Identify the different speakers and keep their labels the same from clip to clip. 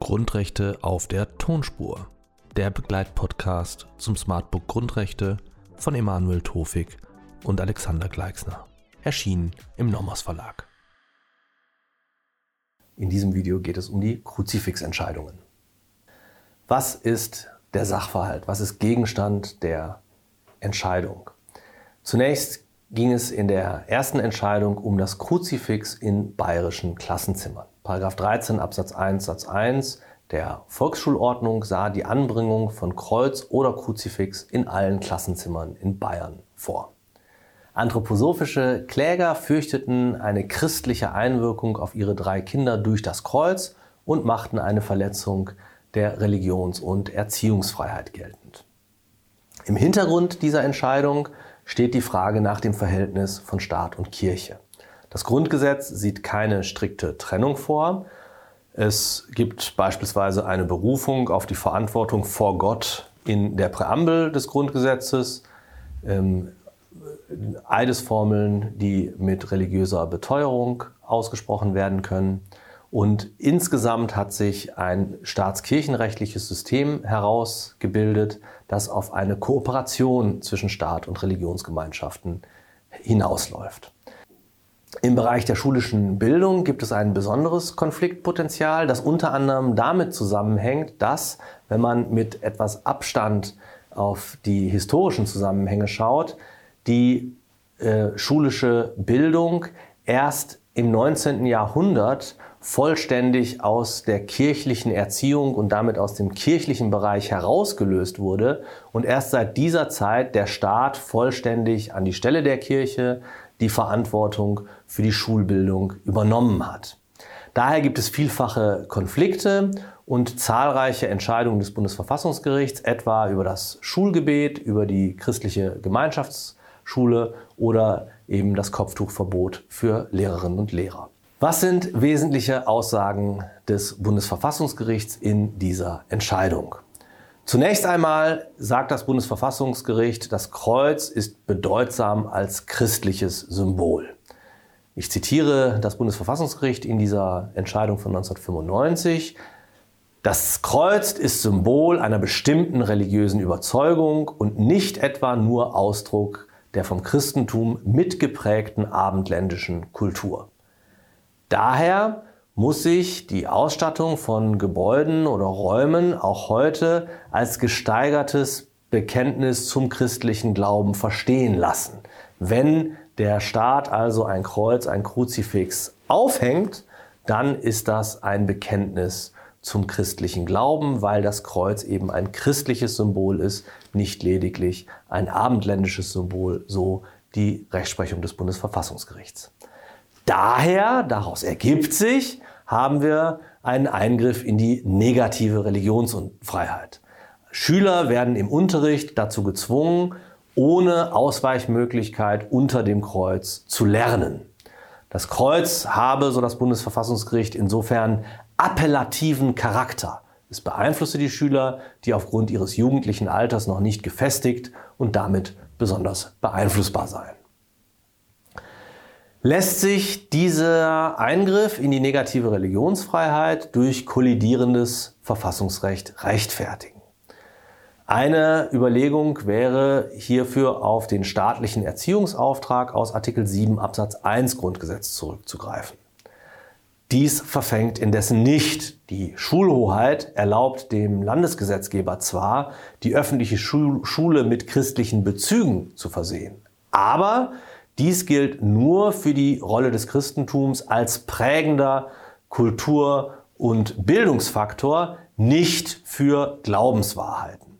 Speaker 1: Grundrechte auf der Tonspur. Der Begleitpodcast zum Smartbook Grundrechte von Emanuel Tofik und Alexander Gleixner. Erschienen im Nomos Verlag.
Speaker 2: In diesem Video geht es um die Kruzifixentscheidungen. Was ist der Sachverhalt? Was ist Gegenstand der Entscheidung? Zunächst ging es in der ersten Entscheidung um das Kruzifix in bayerischen Klassenzimmern. Paragraph 13 Absatz 1 Satz 1 der Volksschulordnung sah die Anbringung von Kreuz oder Kruzifix in allen Klassenzimmern in Bayern vor. Anthroposophische Kläger fürchteten eine christliche Einwirkung auf ihre drei Kinder durch das Kreuz und machten eine Verletzung der Religions- und Erziehungsfreiheit geltend. Im Hintergrund dieser Entscheidung steht die Frage nach dem Verhältnis von Staat und Kirche. Das Grundgesetz sieht keine strikte Trennung vor. Es gibt beispielsweise eine Berufung auf die Verantwortung vor Gott in der Präambel des Grundgesetzes, ähm, Eidesformeln, die mit religiöser Beteuerung ausgesprochen werden können. Und insgesamt hat sich ein staatskirchenrechtliches System herausgebildet, das auf eine Kooperation zwischen Staat und Religionsgemeinschaften hinausläuft. Im Bereich der schulischen Bildung gibt es ein besonderes Konfliktpotenzial, das unter anderem damit zusammenhängt, dass, wenn man mit etwas Abstand auf die historischen Zusammenhänge schaut, die äh, schulische Bildung erst im 19. Jahrhundert vollständig aus der kirchlichen Erziehung und damit aus dem kirchlichen Bereich herausgelöst wurde und erst seit dieser Zeit der Staat vollständig an die Stelle der Kirche die Verantwortung für die Schulbildung übernommen hat. Daher gibt es vielfache Konflikte und zahlreiche Entscheidungen des Bundesverfassungsgerichts, etwa über das Schulgebet, über die christliche Gemeinschaftsschule oder eben das Kopftuchverbot für Lehrerinnen und Lehrer. Was sind wesentliche Aussagen des Bundesverfassungsgerichts in dieser Entscheidung? Zunächst einmal sagt das Bundesverfassungsgericht, das Kreuz ist bedeutsam als christliches Symbol. Ich zitiere das Bundesverfassungsgericht in dieser Entscheidung von 1995. Das Kreuz ist Symbol einer bestimmten religiösen Überzeugung und nicht etwa nur Ausdruck der vom Christentum mitgeprägten abendländischen Kultur. Daher muss sich die Ausstattung von Gebäuden oder Räumen auch heute als gesteigertes Bekenntnis zum christlichen Glauben verstehen lassen. Wenn der Staat also ein Kreuz, ein Kruzifix aufhängt, dann ist das ein Bekenntnis zum christlichen Glauben, weil das Kreuz eben ein christliches Symbol ist, nicht lediglich ein abendländisches Symbol, so die Rechtsprechung des Bundesverfassungsgerichts. Daher, daraus ergibt sich, haben wir einen Eingriff in die negative Religionsfreiheit. Schüler werden im Unterricht dazu gezwungen, ohne Ausweichmöglichkeit unter dem Kreuz zu lernen. Das Kreuz habe, so das Bundesverfassungsgericht, insofern appellativen Charakter. Es beeinflusse die Schüler, die aufgrund ihres jugendlichen Alters noch nicht gefestigt und damit besonders beeinflussbar seien. Lässt sich dieser Eingriff in die negative Religionsfreiheit durch kollidierendes Verfassungsrecht rechtfertigen? Eine Überlegung wäre hierfür auf den staatlichen Erziehungsauftrag aus Artikel 7 Absatz 1 Grundgesetz zurückzugreifen. Dies verfängt indessen nicht. Die Schulhoheit erlaubt dem Landesgesetzgeber zwar, die öffentliche Schule mit christlichen Bezügen zu versehen, aber dies gilt nur für die Rolle des Christentums als prägender Kultur- und Bildungsfaktor, nicht für Glaubenswahrheiten.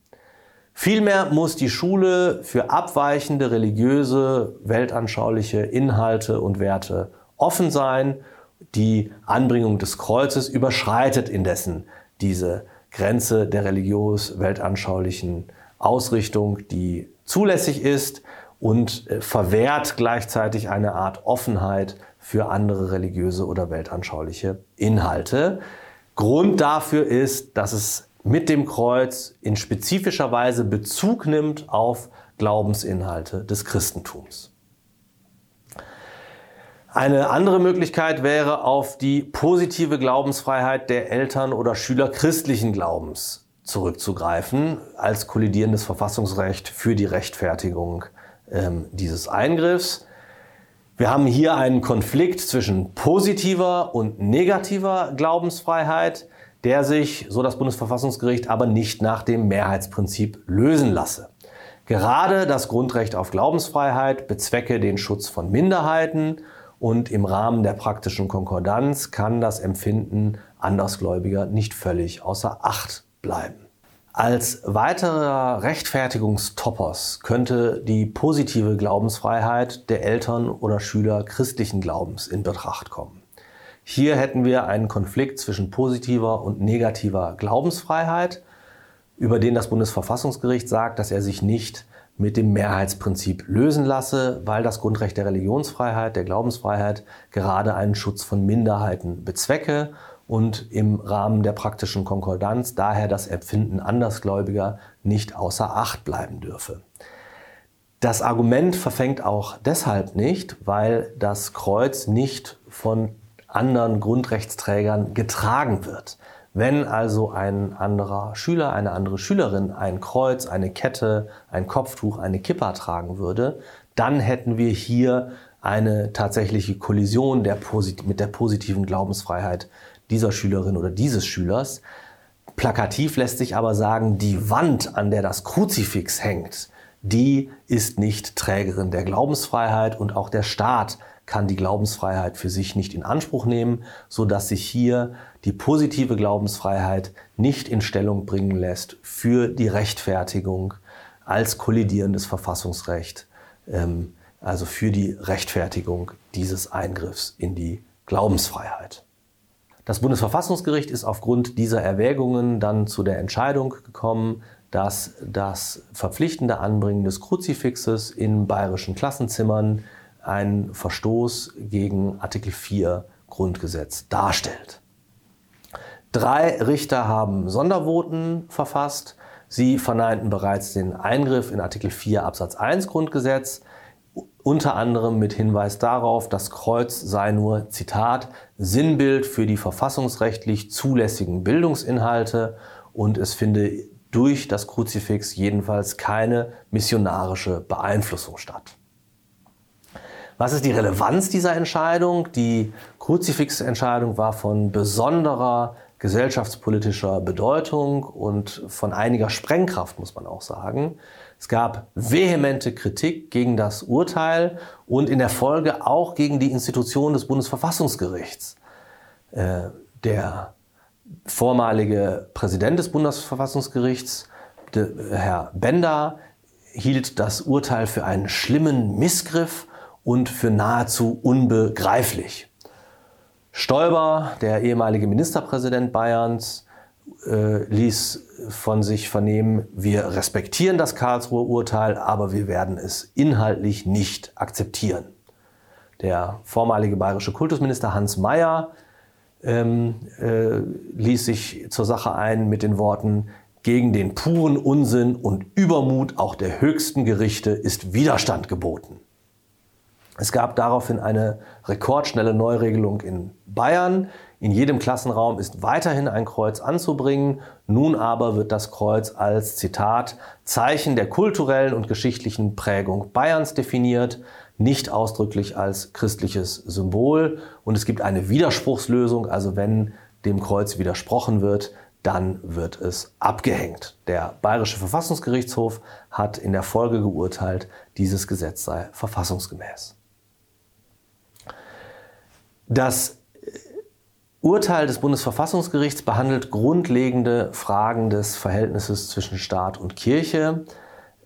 Speaker 2: Vielmehr muss die Schule für abweichende religiöse, weltanschauliche Inhalte und Werte offen sein. Die Anbringung des Kreuzes überschreitet indessen diese Grenze der religiös-weltanschaulichen Ausrichtung, die zulässig ist und äh, verwehrt gleichzeitig eine Art Offenheit für andere religiöse oder weltanschauliche Inhalte. Grund dafür ist, dass es mit dem Kreuz in spezifischer Weise Bezug nimmt auf Glaubensinhalte des Christentums. Eine andere Möglichkeit wäre, auf die positive Glaubensfreiheit der Eltern oder Schüler christlichen Glaubens zurückzugreifen als kollidierendes Verfassungsrecht für die Rechtfertigung ähm, dieses Eingriffs. Wir haben hier einen Konflikt zwischen positiver und negativer Glaubensfreiheit, der sich, so das Bundesverfassungsgericht, aber nicht nach dem Mehrheitsprinzip lösen lasse. Gerade das Grundrecht auf Glaubensfreiheit bezwecke den Schutz von Minderheiten und im Rahmen der praktischen Konkordanz kann das Empfinden Andersgläubiger nicht völlig außer Acht bleiben. Als weiterer Rechtfertigungstoppers könnte die positive Glaubensfreiheit der Eltern oder Schüler christlichen Glaubens in Betracht kommen. Hier hätten wir einen Konflikt zwischen positiver und negativer Glaubensfreiheit, über den das Bundesverfassungsgericht sagt, dass er sich nicht mit dem Mehrheitsprinzip lösen lasse, weil das Grundrecht der Religionsfreiheit, der Glaubensfreiheit gerade einen Schutz von Minderheiten bezwecke und im Rahmen der praktischen Konkordanz daher das Empfinden Andersgläubiger nicht außer Acht bleiben dürfe. Das Argument verfängt auch deshalb nicht, weil das Kreuz nicht von anderen Grundrechtsträgern getragen wird. Wenn also ein anderer Schüler, eine andere Schülerin ein Kreuz, eine Kette, ein Kopftuch, eine Kippa tragen würde, dann hätten wir hier eine tatsächliche Kollision der mit der positiven Glaubensfreiheit dieser Schülerin oder dieses Schülers. Plakativ lässt sich aber sagen, die Wand, an der das Kruzifix hängt, die ist nicht Trägerin der Glaubensfreiheit und auch der Staat kann die Glaubensfreiheit für sich nicht in Anspruch nehmen, so dass sich hier die positive Glaubensfreiheit nicht in Stellung bringen lässt für die Rechtfertigung als kollidierendes Verfassungsrecht, ähm, also für die Rechtfertigung dieses Eingriffs in die Glaubensfreiheit. Das Bundesverfassungsgericht ist aufgrund dieser Erwägungen dann zu der Entscheidung gekommen, dass das verpflichtende Anbringen des Kruzifixes in bayerischen Klassenzimmern einen Verstoß gegen Artikel 4 Grundgesetz darstellt. Drei Richter haben Sondervoten verfasst. Sie verneinten bereits den Eingriff in Artikel 4 Absatz 1 Grundgesetz, unter anderem mit Hinweis darauf, das Kreuz sei nur, Zitat, Sinnbild für die verfassungsrechtlich zulässigen Bildungsinhalte und es finde durch das Kruzifix jedenfalls keine missionarische Beeinflussung statt. Was ist die Relevanz dieser Entscheidung? Die Kruzifix-Entscheidung war von besonderer gesellschaftspolitischer Bedeutung und von einiger Sprengkraft, muss man auch sagen. Es gab vehemente Kritik gegen das Urteil und in der Folge auch gegen die Institution des Bundesverfassungsgerichts. Äh, der vormalige Präsident des Bundesverfassungsgerichts, Herr Bender, hielt das Urteil für einen schlimmen Missgriff und für nahezu unbegreiflich. Stoiber, der ehemalige Ministerpräsident Bayerns, äh, ließ von sich vernehmen, wir respektieren das Karlsruher Urteil, aber wir werden es inhaltlich nicht akzeptieren. Der vormalige bayerische Kultusminister Hans Mayer ähm, äh, ließ sich zur Sache ein mit den Worten, gegen den puren Unsinn und Übermut auch der höchsten Gerichte ist Widerstand geboten. Es gab daraufhin eine rekordschnelle Neuregelung in Bayern. In jedem Klassenraum ist weiterhin ein Kreuz anzubringen. Nun aber wird das Kreuz als Zitat Zeichen der kulturellen und geschichtlichen Prägung Bayerns definiert, nicht ausdrücklich als christliches Symbol. Und es gibt eine Widerspruchslösung, also wenn dem Kreuz widersprochen wird, dann wird es abgehängt. Der Bayerische Verfassungsgerichtshof hat in der Folge geurteilt, dieses Gesetz sei verfassungsgemäß. Das Urteil des Bundesverfassungsgerichts behandelt grundlegende Fragen des Verhältnisses zwischen Staat und Kirche.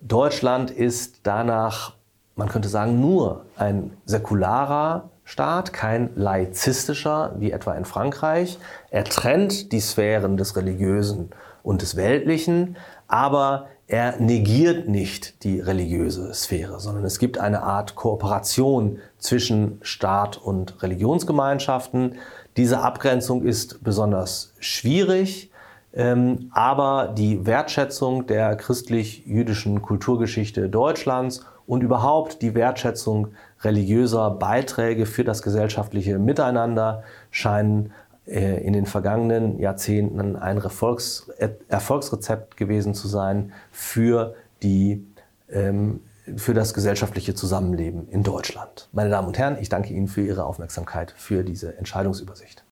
Speaker 2: Deutschland ist danach, man könnte sagen, nur ein säkularer Staat, kein laizistischer wie etwa in Frankreich. Er trennt die Sphären des Religiösen und des Weltlichen, aber er negiert nicht die religiöse Sphäre, sondern es gibt eine Art Kooperation zwischen Staat und Religionsgemeinschaften. Diese Abgrenzung ist besonders schwierig, ähm, aber die Wertschätzung der christlich-jüdischen Kulturgeschichte Deutschlands und überhaupt die Wertschätzung religiöser Beiträge für das gesellschaftliche Miteinander scheinen in den vergangenen Jahrzehnten ein Erfolgs Erfolgsrezept gewesen zu sein für, die, ähm, für das gesellschaftliche Zusammenleben in Deutschland. Meine Damen und Herren, ich danke Ihnen für Ihre Aufmerksamkeit für diese Entscheidungsübersicht.